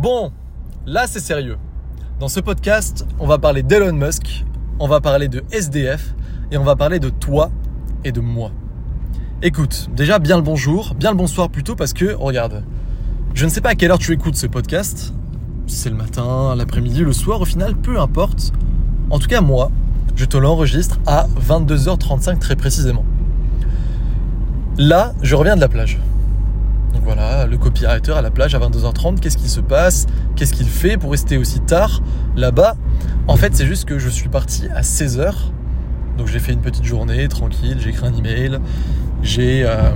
Bon, là c'est sérieux. Dans ce podcast, on va parler d'Elon Musk, on va parler de SDF et on va parler de toi et de moi. Écoute, déjà bien le bonjour, bien le bonsoir plutôt parce que, regarde, je ne sais pas à quelle heure tu écoutes ce podcast, c'est le matin, l'après-midi, le soir, au final, peu importe. En tout cas, moi, je te l'enregistre à 22h35 très précisément. Là, je reviens de la plage. Donc voilà, le copywriter à la plage à 22h30, qu'est-ce qui se passe? Qu'est-ce qu'il fait pour rester aussi tard là-bas? En fait, c'est juste que je suis parti à 16h. Donc j'ai fait une petite journée tranquille, j'ai écrit un email, j'ai euh,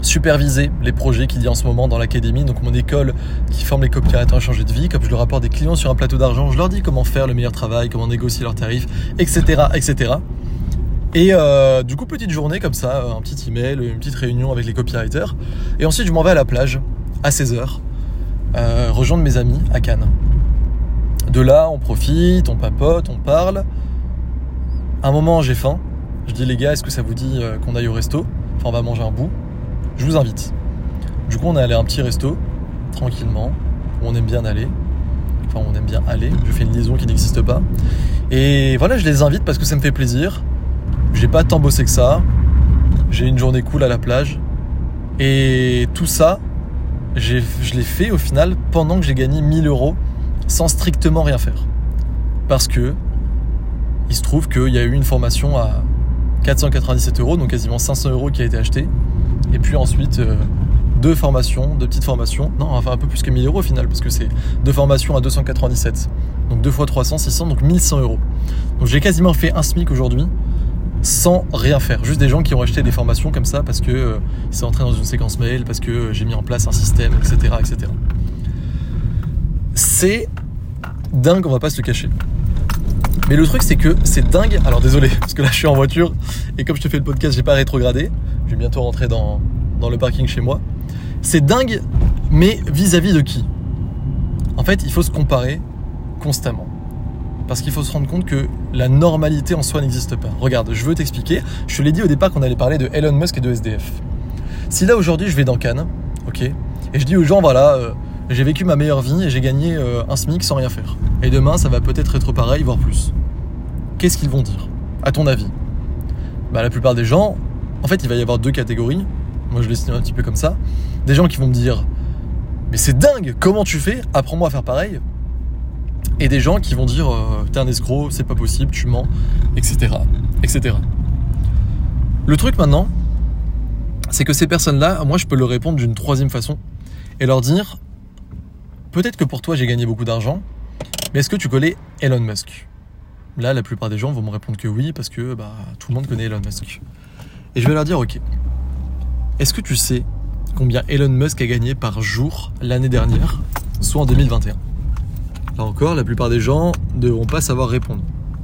supervisé les projets qu'il y a en ce moment dans l'académie, donc mon école qui forme les copywriters à changer de vie. Comme je leur rapporte des clients sur un plateau d'argent, je leur dis comment faire le meilleur travail, comment négocier leurs tarifs, etc. etc. Et euh, du coup, petite journée comme ça, un petit email, une petite réunion avec les copywriters. Et ensuite, je m'en vais à la plage à 16h, euh, rejoindre mes amis à Cannes. De là, on profite, on papote, on parle. Un moment, j'ai faim. Je dis, les gars, est-ce que ça vous dit euh, qu'on aille au resto? Enfin, on va manger un bout. Je vous invite. Du coup, on est allé à un petit resto, tranquillement, où on aime bien aller. Enfin, on aime bien aller. Je fais une liaison qui n'existe pas. Et voilà, je les invite parce que ça me fait plaisir. J'ai pas tant bossé que ça. J'ai une journée cool à la plage. Et tout ça, je l'ai fait au final pendant que j'ai gagné 1000 euros sans strictement rien faire. Parce que il se trouve qu'il y a eu une formation à 497 euros, donc quasiment 500 euros qui a été acheté. Et puis ensuite, euh, deux formations, deux petites formations. Non, enfin un peu plus que 1000 euros au final, parce que c'est deux formations à 297. Donc deux fois 300, 600, donc 1100 euros. Donc j'ai quasiment fait un SMIC aujourd'hui sans rien faire. Juste des gens qui ont acheté des formations comme ça parce que euh, c'est entré dans une séquence mail, parce que euh, j'ai mis en place un système, etc. etc. C'est dingue, on va pas se le cacher. Mais le truc c'est que c'est dingue. Alors désolé, parce que là je suis en voiture et comme je te fais le podcast, j'ai pas rétrogradé. Je vais bientôt rentrer dans, dans le parking chez moi. C'est dingue, mais vis-à-vis -vis de qui? En fait, il faut se comparer constamment. Parce qu'il faut se rendre compte que la normalité en soi n'existe pas. Regarde, je veux t'expliquer. Je te l'ai dit au départ qu'on allait parler de Elon Musk et de SDF. Si là aujourd'hui je vais dans Cannes, ok, et je dis aux gens voilà, euh, j'ai vécu ma meilleure vie et j'ai gagné euh, un SMIC sans rien faire. Et demain ça va peut-être être pareil, voire plus. Qu'est-ce qu'ils vont dire À ton avis? Bah la plupart des gens, en fait il va y avoir deux catégories. Moi je l'estime un petit peu comme ça. Des gens qui vont me dire mais c'est dingue, comment tu fais? Apprends-moi à faire pareil et des gens qui vont dire euh, t'es un escroc, c'est pas possible, tu mens, etc., etc. Le truc maintenant, c'est que ces personnes-là, moi je peux leur répondre d'une troisième façon et leur dire peut-être que pour toi j'ai gagné beaucoup d'argent, mais est-ce que tu connais Elon Musk? Là, la plupart des gens vont me répondre que oui parce que bah, tout le monde connaît Elon Musk. Et je vais leur dire ok, est-ce que tu sais combien Elon Musk a gagné par jour l'année dernière, soit en 2021 Là encore, la plupart des gens ne vont pas savoir répondre.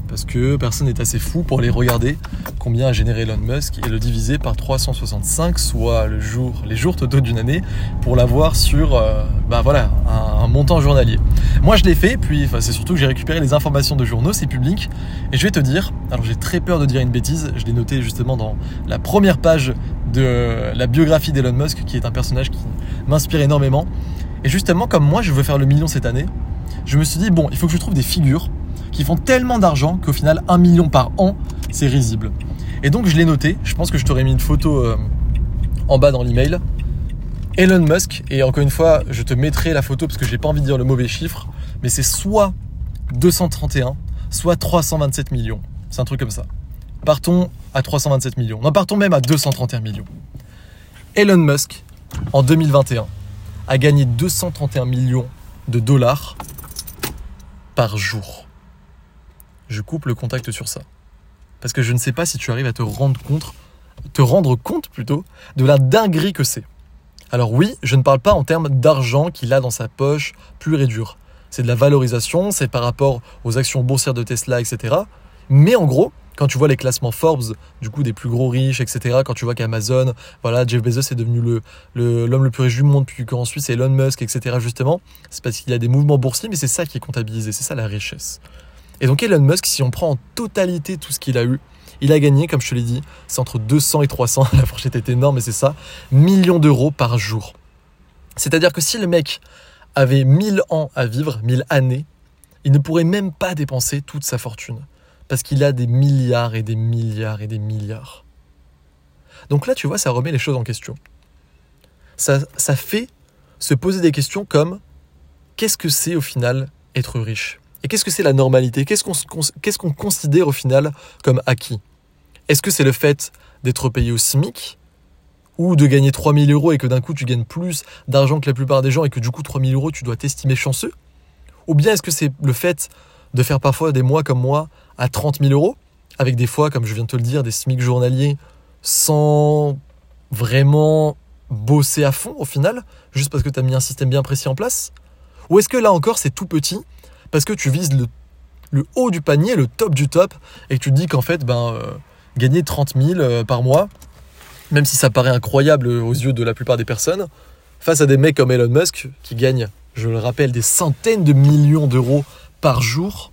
Parce que personne n'est assez fou pour aller regarder combien a généré Elon Musk et le diviser par 365, soit le jour, les jours totaux d'une année, pour l'avoir sur euh, bah voilà, un, montant journalier. Moi je l'ai fait, puis c'est surtout que j'ai récupéré les informations de journaux, c'est public, et je vais te dire, alors j'ai très peur de dire une bêtise, je l'ai noté justement dans la première page de la biographie d'Elon Musk, qui est un personnage qui m'inspire énormément. Et justement, comme moi je veux faire le million cette année, je me suis dit, bon, il faut que je trouve des figures qui font tellement d'argent qu'au final, un million par an, c'est risible. Et donc, je l'ai noté. Je pense que je t'aurais mis une photo euh, en bas dans l'email. Elon Musk, et encore une fois, je te mettrai la photo parce que j'ai pas envie de dire le mauvais chiffre, mais c'est soit 231, soit 327 millions. C'est un truc comme ça. Partons à 327 millions. Non, partons même à 231 millions. Elon Musk, en 2021, a gagné 231 millions de dollars par jour. Je coupe le contact sur ça. Parce que je ne sais pas si tu arrives à te rendre compte, te rendre compte plutôt, de la dinguerie que c'est. Alors oui, je ne parle pas en termes d'argent qu'il a dans sa poche pur et dur. C'est de la valorisation, c'est par rapport aux actions boursières de Tesla, etc. Mais en gros, quand tu vois les classements Forbes, du coup des plus gros riches, etc. Quand tu vois qu'Amazon, voilà, Jeff Bezos est devenu le l'homme le, plus riche du monde, puis qu'ensuite c'est Elon Musk, etc. Justement, c'est parce qu'il y a des mouvements boursiers, mais c'est ça qui est comptabilisé, c'est ça la richesse. Et donc Elon Musk, si on prend en totalité tout ce qu'il a eu, il a gagné, comme je te l'ai dit, c'est entre 200 et 300, la fourchette est énorme, mais c'est ça, millions d'euros par jour. C'est-à-dire que si le mec avait 1000 ans à vivre, 1000 années, il ne pourrait même pas dépenser toute sa fortune. Parce qu'il a des milliards et des milliards et des milliards. Donc là, tu vois, ça remet les choses en question. Ça, fait se poser des questions comme qu'est-ce que c'est au final être riche? Et qu'est-ce que c'est la normalité? Qu'est-ce qu'on considère au final comme acquis? Est-ce que c'est le fait d'être payé au SMIC ou de gagner 3000 euros et que d'un coup tu gagnes plus d'argent que la plupart des gens et que du coup 3000 euros tu dois t'estimer chanceux? Ou bien est-ce que c'est le fait de faire parfois des mois comme moi à 30 000 euros, avec des fois, comme je viens de te le dire, des SMIC journaliers sans vraiment bosser à fond au final, juste parce que tu as mis un système bien précis en place? Ou est-ce que là encore c'est tout petit, parce que tu vises le, haut du panier, le top du top, et que tu te dis qu'en fait, ben, euh, gagner 30 000 euh, par mois, même si ça paraît incroyable aux yeux de la plupart des personnes, face à des mecs comme Elon Musk, qui gagnent, je le rappelle, des centaines de millions d'euros par jour,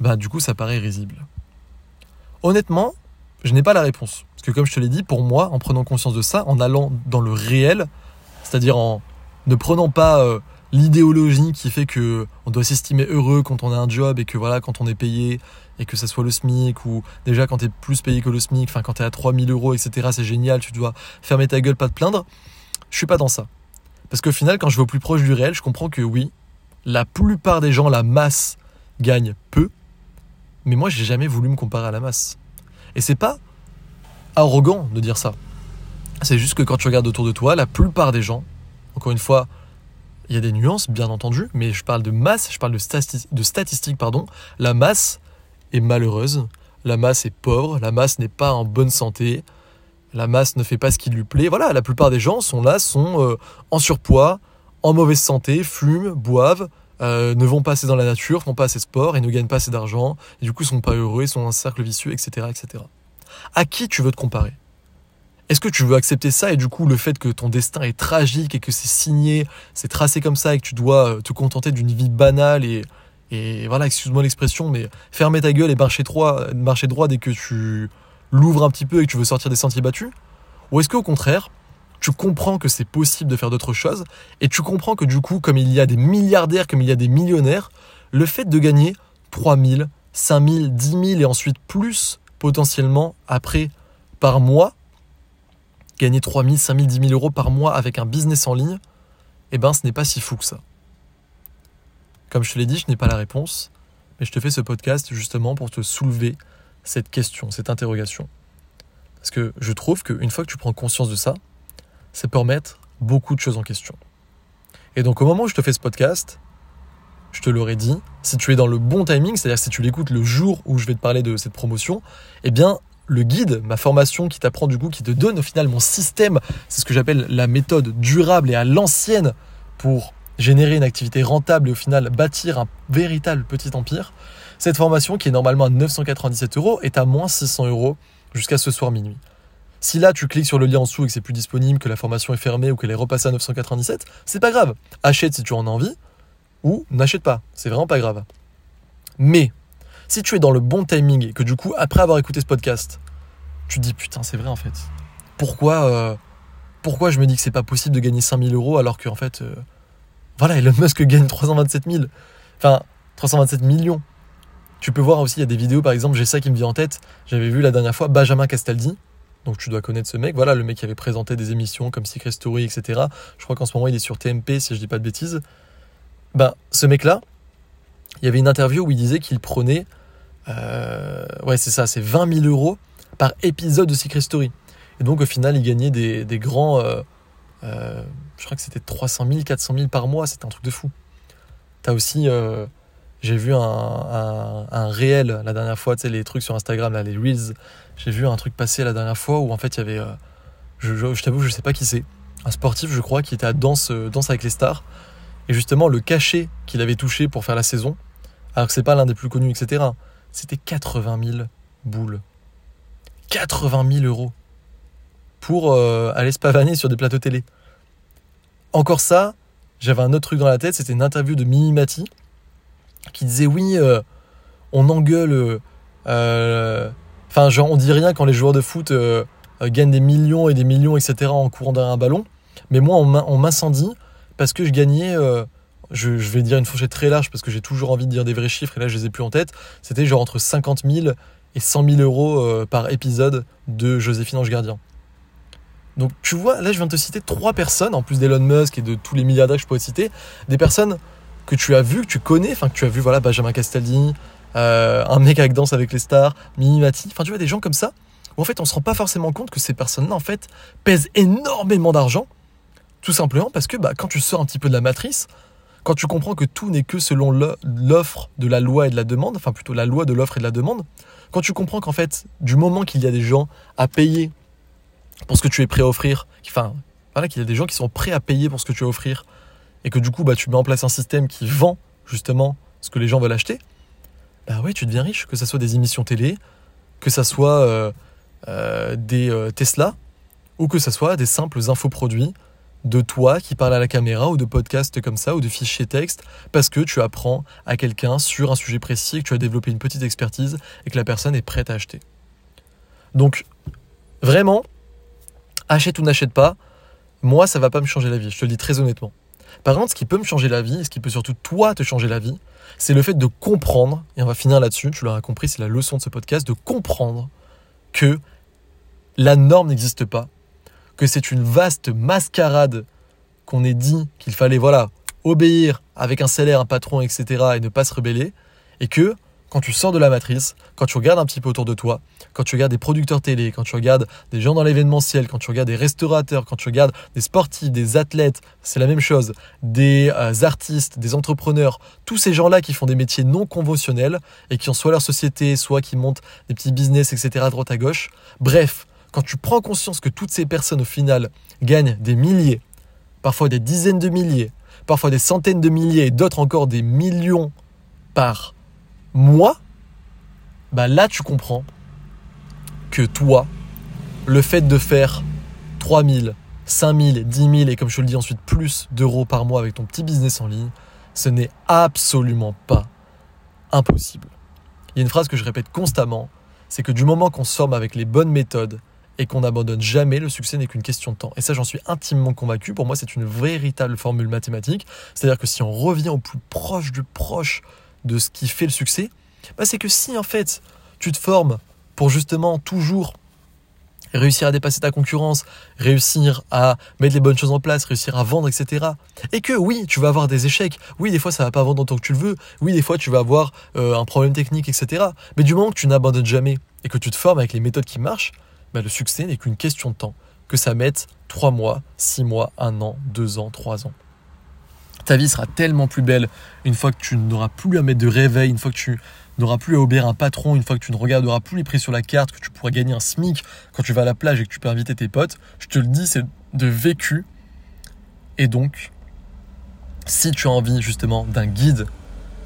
bah du coup ça paraît risible. Honnêtement, je n'ai pas la réponse. Parce que comme je te l'ai dit, pour moi, en prenant conscience de ça, en allant dans le réel, c'est-à-dire en ne prenant pas euh, l'idéologie qui fait que on doit s'estimer heureux quand on a un job et que voilà, quand on est payé et que ça soit le SMIC ou déjà quand tu es plus payé que le SMIC, enfin quand tu es à 3000 euros, etc., c'est génial, tu dois fermer ta gueule, pas te plaindre. Je suis pas dans ça. Parce qu'au final, quand je vais au plus proche du réel, je comprends que oui, la plupart des gens, la masse, gagnent peu. Mais moi, j'ai jamais voulu me comparer à la masse. Et c'est pas arrogant de dire ça. C'est juste que quand tu regardes autour de toi, la plupart des gens, encore une fois, il y a des nuances, bien entendu, mais je parle de masse, je parle de, statistiques, pardon. La masse est malheureuse, la masse est pauvre, la masse n'est pas en bonne santé, la masse ne fait pas ce qui lui plaît. Voilà, la plupart des gens sont là, sont euh, en surpoids, en mauvaise santé, fument, boivent, euh, ne vont pas assez dans la nature, font pas assez de sport et ne gagnent pas assez d'argent, du coup sont pas heureux, ils sont dans un cercle vicieux, etc., etc. À qui tu veux te comparer? Est-ce que tu veux accepter ça et du coup le fait que ton destin est tragique et que c'est signé, c'est tracé comme ça et que tu dois euh, te contenter d'une vie banale et, et voilà, excuse-moi l'expression, mais fermer ta gueule et marcher droit, marcher droit dès que tu l'ouvres un petit peu et que tu veux sortir des sentiers battus? Ou est-ce qu'au contraire, tu comprends que c'est possible de faire d'autres choses, et tu comprends que du coup, comme il y a des milliardaires, comme il y a des millionnaires, le fait de gagner 3000, 5000, 10 000 et ensuite plus potentiellement après par mois, gagner 3000, 5000, 10 000 euros par mois avec un business en ligne, eh ben ce n'est pas si fou que ça. Comme je te l'ai dit, je n'ai pas la réponse, mais je te fais ce podcast justement pour te soulever cette question, cette interrogation. Parce que je trouve qu'une fois que tu prends conscience de ça, ça peut remettre beaucoup de choses en question. Et donc au moment où je te fais ce podcast, je te l'aurais dit, si tu es dans le bon timing, c'est-à-dire si tu l'écoutes le jour où je vais te parler de cette promotion, eh bien le guide, ma formation qui t'apprend du coup, qui te donne au final mon système, c'est ce que j'appelle la méthode durable et à l'ancienne pour générer une activité rentable et au final bâtir un véritable petit empire. Cette formation qui est normalement à 997 euros est à moins 600 euros jusqu'à ce soir minuit. Si là tu cliques sur le lien en dessous et que c'est plus disponible, que la formation est fermée ou qu'elle est repassée à 997, c'est pas grave. Achète si tu en as envie ou n'achète pas. C'est vraiment pas grave. Mais si tu es dans le bon timing et que du coup, après avoir écouté ce podcast, tu te dis putain, c'est vrai en fait. Pourquoi, euh, pourquoi je me dis que c'est pas possible de gagner 5000 euros alors qu'en fait, euh, voilà, Elon Musk gagne 327 000. Enfin, 327 millions. Tu peux voir aussi, il y a des vidéos, par exemple, j'ai ça qui me vient en tête. J'avais vu la dernière fois Benjamin Castaldi, donc tu dois connaître ce mec. Voilà, le mec qui avait présenté des émissions comme Secret Story, etc. Je crois qu'en ce moment il est sur TMP, si je dis pas de bêtises. Ben, ce mec-là, il y avait une interview où il disait qu'il prenait, euh, ouais c'est ça, c'est 20 000 euros par épisode de Secret Story. Et donc au final, il gagnait des, grands, euh, euh, je crois que c'était 300 000, 400 000 par mois, c'était un truc de fou. T'as aussi, j'ai vu un, réel la dernière fois, tu sais, les trucs sur Instagram, là, les Reels. J'ai vu un truc passer la dernière fois où en fait il y avait, euh, je, je, t'avoue, je sais pas qui c'est, un sportif, je crois, qui était à danse, euh, danse avec les stars. Et justement, le cachet qu'il avait touché pour faire la saison, alors que c'est pas l'un des plus connus, etc., c'était 80 000 boules. 80 000 euros pour euh, aller se pavaner sur des plateaux télé. Encore ça, j'avais un autre truc dans la tête, c'était une interview de Mimimati qui disait oui, euh, on engueule. Euh, enfin, genre, on dit rien quand les joueurs de foot euh, gagnent des millions et des millions, etc. en courant derrière un ballon. Mais moi, on m'incendie parce que je gagnais, euh, je, je, vais dire une fourchette très large parce que j'ai toujours envie de dire des vrais chiffres et là je les ai plus en tête, c'était genre entre 50 000 et 100 000 euros euh, par épisode de Joséphine Ange Gardien. Donc tu vois, là je viens de te citer trois personnes, en plus d'Elon Musk et de tous les milliardaires que je pourrais citer, des personnes que tu as vues, que tu connais, enfin que tu as vu, voilà, Benjamin Castaldi, euh, un mec avec Danse avec les stars, Minimati, enfin tu vois, des gens comme ça, où en fait on se rend pas forcément compte que ces personnes-là en fait pèsent énormément d'argent, tout simplement parce que bah, quand tu sors un petit peu de la matrice, quand tu comprends que tout n'est que selon l'offre de la loi et de la demande, enfin plutôt la loi de l'offre et de la demande, quand tu comprends qu'en fait, du moment qu'il y a des gens à payer pour ce que tu es prêt à offrir, enfin, voilà, qu'il y a des gens qui sont prêts à payer pour ce que tu vas offrir, et que du coup, bah, tu mets en place un système qui vend justement ce que les gens veulent acheter, bah oui, tu deviens riche, que ce soit des émissions télé, que ce soit euh, euh, des euh, Tesla, ou que ce soit des simples infoproduits de toi qui parle à la caméra, ou de podcasts comme ça, ou de fichiers texte, parce que tu apprends à quelqu'un sur un sujet précis, que tu as développé une petite expertise, et que la personne est prête à acheter. Donc, vraiment, achète ou n'achète pas, moi, ça va pas me changer la vie, je te le dis très honnêtement. Par contre, ce qui peut me changer la vie, ce qui peut surtout toi te changer la vie, c'est le fait de comprendre, et on va finir là-dessus, tu l'auras compris, c'est la leçon de ce podcast, de comprendre que la norme n'existe pas, que c'est une vaste mascarade qu'on ait dit qu'il fallait voilà obéir avec un salaire, un patron, etc. et ne pas se rebeller, et que quand tu sors de la matrice, quand tu regardes un petit peu autour de toi, quand tu regardes des producteurs télé, quand tu regardes des gens dans l'événementiel, quand tu regardes des restaurateurs, quand tu regardes des sportifs, des athlètes, c'est la même chose, des euh, artistes, des entrepreneurs, tous ces gens-là qui font des métiers non conventionnels et qui ont soit leur société, soit qui montent des petits business, etc. droite à gauche. Bref, quand tu prends conscience que toutes ces personnes au final gagnent des milliers, parfois des dizaines de milliers, parfois des centaines de milliers et d'autres encore des millions par moi, bah là tu comprends que toi, le fait de faire 3000, 5000, 10 000 et comme je te le dis ensuite plus d'euros par mois avec ton petit business en ligne, ce n'est absolument pas impossible. Il y a une phrase que je répète constamment, c'est que du moment qu'on se forme avec les bonnes méthodes et qu'on n'abandonne jamais, le succès n'est qu'une question de temps. Et ça, j'en suis intimement convaincu. Pour moi, c'est une véritable formule mathématique. C'est-à-dire que si on revient au plus proche du proche de ce qui fait le succès, bah c'est que si en fait tu te formes pour justement toujours réussir à dépasser ta concurrence, réussir à mettre les bonnes choses en place, réussir à vendre, etc. Et que oui, tu vas avoir des échecs, oui, des fois ça va pas vendre autant que tu le veux, oui, des fois tu vas avoir euh, un problème technique, etc. Mais du moment que tu n'abandonnes jamais et que tu te formes avec les méthodes qui marchent, bah, le succès n'est qu'une question de temps. Que ça mette 3 mois, 6 mois, 1 an, 2 ans, 3 ans ta vie sera tellement plus belle une fois que tu n'auras plus à mettre de réveil, une fois que tu n'auras plus à obéir un patron, une fois que tu ne regarderas plus les prix sur la carte, que tu pourras gagner un SMIC quand tu vas à la plage et que tu peux inviter tes potes. Je te le dis, c'est de vécu. Et donc, si tu as envie justement d'un guide,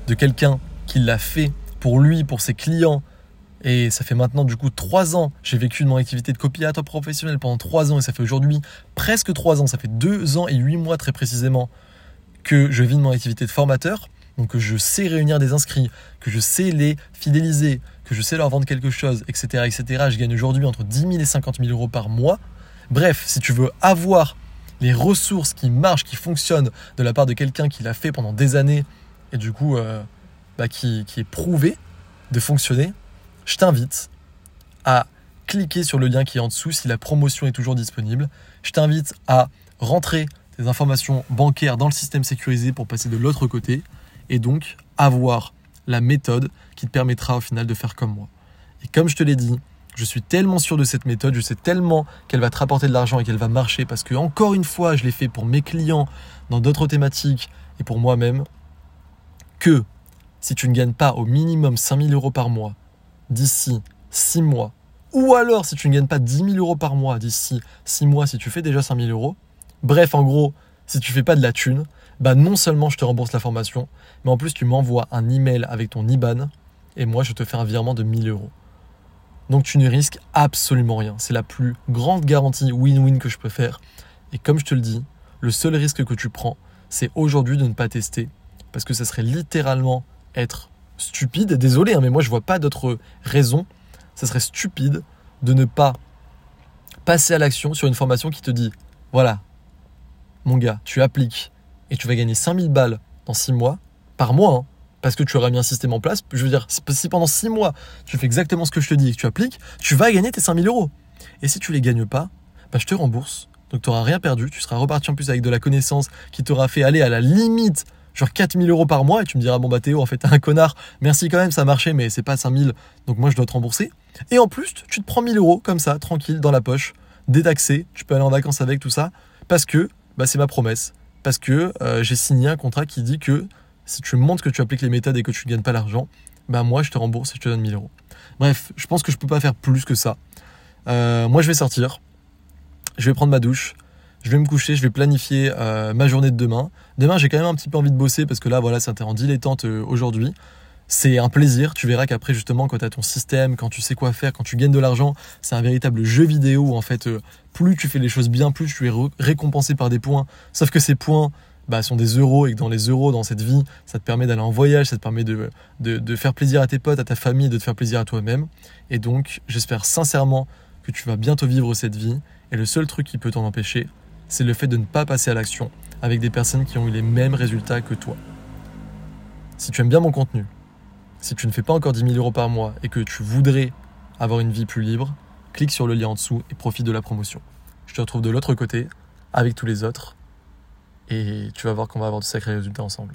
de quelqu'un qui l'a fait pour lui, pour ses clients, et ça fait maintenant du coup trois ans, j'ai vécu mon activité de copiateur professionnel pendant trois ans, et ça fait aujourd'hui presque trois ans, ça fait deux ans et huit mois très précisément que je vis de mon activité de formateur, donc que je sais réunir des inscrits, que je sais les fidéliser, que je sais leur vendre quelque chose, etc. etc. Je gagne aujourd'hui entre 10 000 et 50 000 euros par mois. Bref, si tu veux avoir les ressources qui marchent, qui fonctionnent de la part de quelqu'un qui l'a fait pendant des années et du coup euh, bah, qui, qui est prouvé de fonctionner, je t'invite à cliquer sur le lien qui est en dessous si la promotion est toujours disponible. Je t'invite à rentrer des informations bancaires dans le système sécurisé pour passer de l'autre côté et donc avoir la méthode qui te permettra au final de faire comme moi. Et comme je te l'ai dit, je suis tellement sûr de cette méthode, je sais tellement qu'elle va te rapporter de l'argent et qu'elle va marcher parce que encore une fois, je l'ai fait pour mes clients dans d'autres thématiques et pour moi-même que si tu ne gagnes pas au minimum 5000 euros par mois d'ici 6 mois, ou alors si tu ne gagnes pas 10 000 euros par mois d'ici 6 mois, si tu fais déjà 5000 euros, Bref, en gros, si tu fais pas de la thune, bah non seulement je te rembourse la formation, mais en plus tu m'envoies un email avec ton IBAN et moi je te fais un virement de 1000 euros. Donc tu ne risques absolument rien. C'est la plus grande garantie win-win que je peux faire. Et comme je te le dis, le seul risque que tu prends, c'est aujourd'hui de ne pas tester. Parce que ça serait littéralement être stupide. Désolé, hein, mais moi je vois pas d'autre raison. Ça serait stupide de ne pas passer à l'action sur une formation qui te dit voilà, mon gars, tu appliques et tu vas gagner 5000 balles dans 6 mois, par mois, hein, parce que tu auras mis un système en place, je veux dire, si pendant 6 mois, tu fais exactement ce que je te dis et que tu appliques, tu vas gagner tes 5000 euros. Et si tu les gagnes pas, bah, je te rembourse. Donc tu n'auras rien perdu, tu seras reparti en plus avec de la connaissance qui t'aura fait aller à la limite genre 4000 euros par mois et tu me diras bon bah Théo en fait t'es un connard. Merci quand même ça a marché mais c'est pas 5000 donc moi je dois te rembourser. Et en plus tu te prends 1000 euros comme ça tranquille dans la poche détaxé. Tu peux aller en vacances avec tout ça parce que bah, c'est ma promesse. Parce que euh, j'ai signé un contrat qui dit que si tu montres que tu appliques les méthodes et que tu ne gagnes pas l'argent bah moi je te rembourse et je te donne 1000 euros. Bref je pense que je peux pas faire plus que ça. Euh, moi je vais sortir. Je vais prendre ma douche. Je vais me coucher, je vais planifier euh, ma journée de demain. Demain, j'ai quand même un petit peu envie de bosser parce que là, voilà, c'était en dilettante euh, aujourd'hui. C'est un plaisir. Tu verras qu'après, justement, quand tu as ton système, quand tu sais quoi faire, quand tu gagnes de l'argent, c'est un véritable jeu vidéo où, en fait, euh, plus tu fais les choses bien, plus tu es récompensé par des points. Sauf que ces points, bah, sont des euros et que dans les euros, dans cette vie, ça te permet d'aller en voyage, ça te permet de, de, de, faire plaisir à tes potes, à ta famille, de te faire plaisir à toi-même. Et donc, j'espère sincèrement que tu vas bientôt vivre cette vie. Et le seul truc qui peut t'en empêcher, c'est le fait de ne pas passer à l'action avec des personnes qui ont eu les mêmes résultats que toi. Si tu aimes bien mon contenu, si tu ne fais pas encore 10 000 euros par mois et que tu voudrais avoir une vie plus libre, clique sur le lien en dessous et profite de la promotion. Je te retrouve de l'autre côté avec tous les autres et tu vas voir qu'on va avoir de sacrés résultats ensemble.